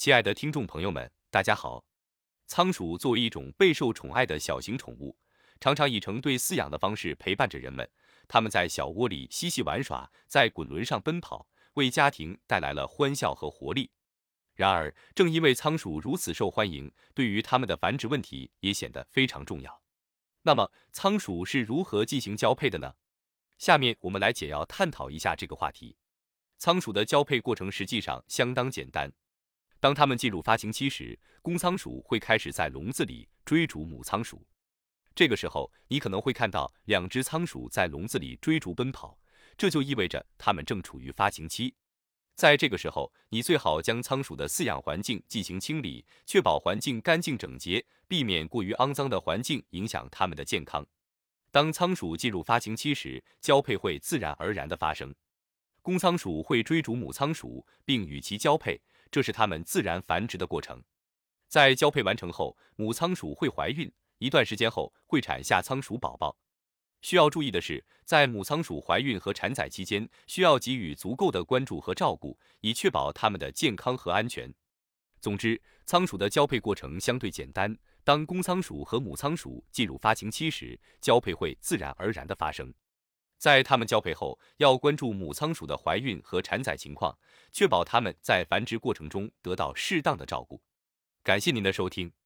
亲爱的听众朋友们，大家好。仓鼠作为一种备受宠爱的小型宠物，常常以成对饲养的方式陪伴着人们。它们在小窝里嬉戏玩耍，在滚轮上奔跑，为家庭带来了欢笑和活力。然而，正因为仓鼠如此受欢迎，对于它们的繁殖问题也显得非常重要。那么，仓鼠是如何进行交配的呢？下面我们来简要探讨一下这个话题。仓鼠的交配过程实际上相当简单。当它们进入发情期时，公仓鼠会开始在笼子里追逐母仓鼠。这个时候，你可能会看到两只仓鼠在笼子里追逐奔跑，这就意味着它们正处于发情期。在这个时候，你最好将仓鼠的饲养环境进行清理，确保环境干净整洁，避免过于肮脏的环境影响它们的健康。当仓鼠进入发情期时，交配会自然而然的发生。公仓鼠会追逐母仓鼠，并与其交配，这是它们自然繁殖的过程。在交配完成后，母仓鼠会怀孕，一段时间后会产下仓鼠宝宝。需要注意的是，在母仓鼠怀孕和产崽期间，需要给予足够的关注和照顾，以确保它们的健康和安全。总之，仓鼠的交配过程相对简单。当公仓鼠和母仓鼠进入发情期时，交配会自然而然的发生。在它们交配后，要关注母仓鼠的怀孕和产崽情况，确保它们在繁殖过程中得到适当的照顾。感谢您的收听。